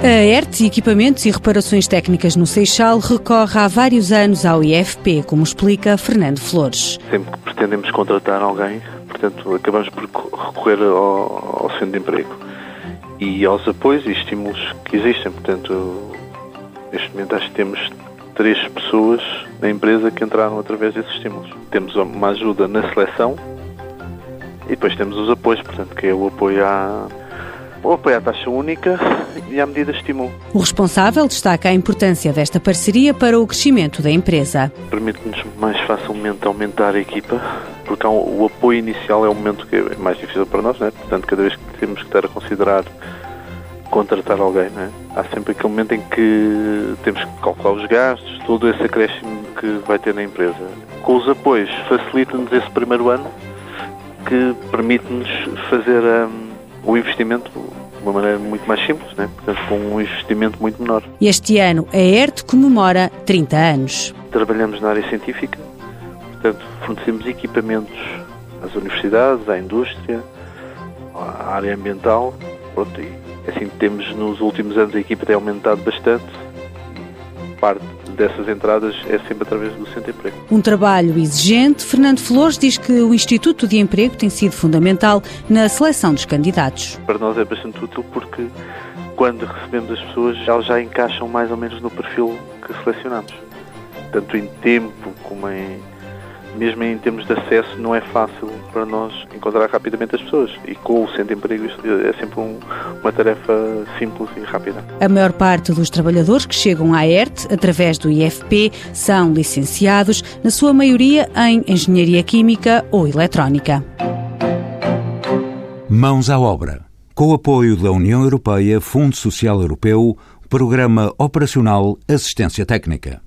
A ERT Equipamentos e Reparações Técnicas no Seixal recorre há vários anos ao IFP, como explica Fernando Flores. Sempre que pretendemos contratar alguém, portanto, acabamos por recorrer ao, ao centro de emprego e aos apoios e estímulos que existem. Portanto, neste momento acho que temos três pessoas na empresa que entraram através desses estímulos. Temos uma ajuda na seleção e depois temos os apoios, portanto, que é o apoio à o apoio à taxa única e à medida estímulo. O responsável destaca a importância desta parceria para o crescimento da empresa. Permite-nos mais facilmente aumentar a equipa, porque o apoio inicial é o momento que é mais difícil para nós, né? portanto, cada vez que temos que estar a considerar contratar alguém, né? há sempre aquele momento em que temos que calcular os gastos, todo esse acréscimo que vai ter na empresa. Com os apoios, facilita-nos esse primeiro ano, que permite-nos fazer. Um, o investimento de uma maneira muito mais simples, né? portanto, com um investimento muito menor. Este ano a ERT comemora 30 anos. Trabalhamos na área científica, portanto, fornecemos equipamentos às universidades, à indústria, à área ambiental. Pronto, e assim temos nos últimos anos a equipa tem aumentado bastante. Parte dessas entradas é sempre através do Centro de Emprego. Um trabalho exigente, Fernando Flores diz que o Instituto de Emprego tem sido fundamental na seleção dos candidatos. Para nós é bastante útil porque quando recebemos as pessoas, elas já encaixam mais ou menos no perfil que selecionamos. Tanto em tempo como em mesmo em termos de acesso, não é fácil para nós encontrar rapidamente as pessoas. E com o centro de emprego isto é sempre um, uma tarefa simples e rápida. A maior parte dos trabalhadores que chegam à ERT através do IFP são licenciados, na sua maioria em Engenharia Química ou Eletrónica. Mãos à obra. Com o apoio da União Europeia, Fundo Social Europeu, Programa Operacional Assistência Técnica.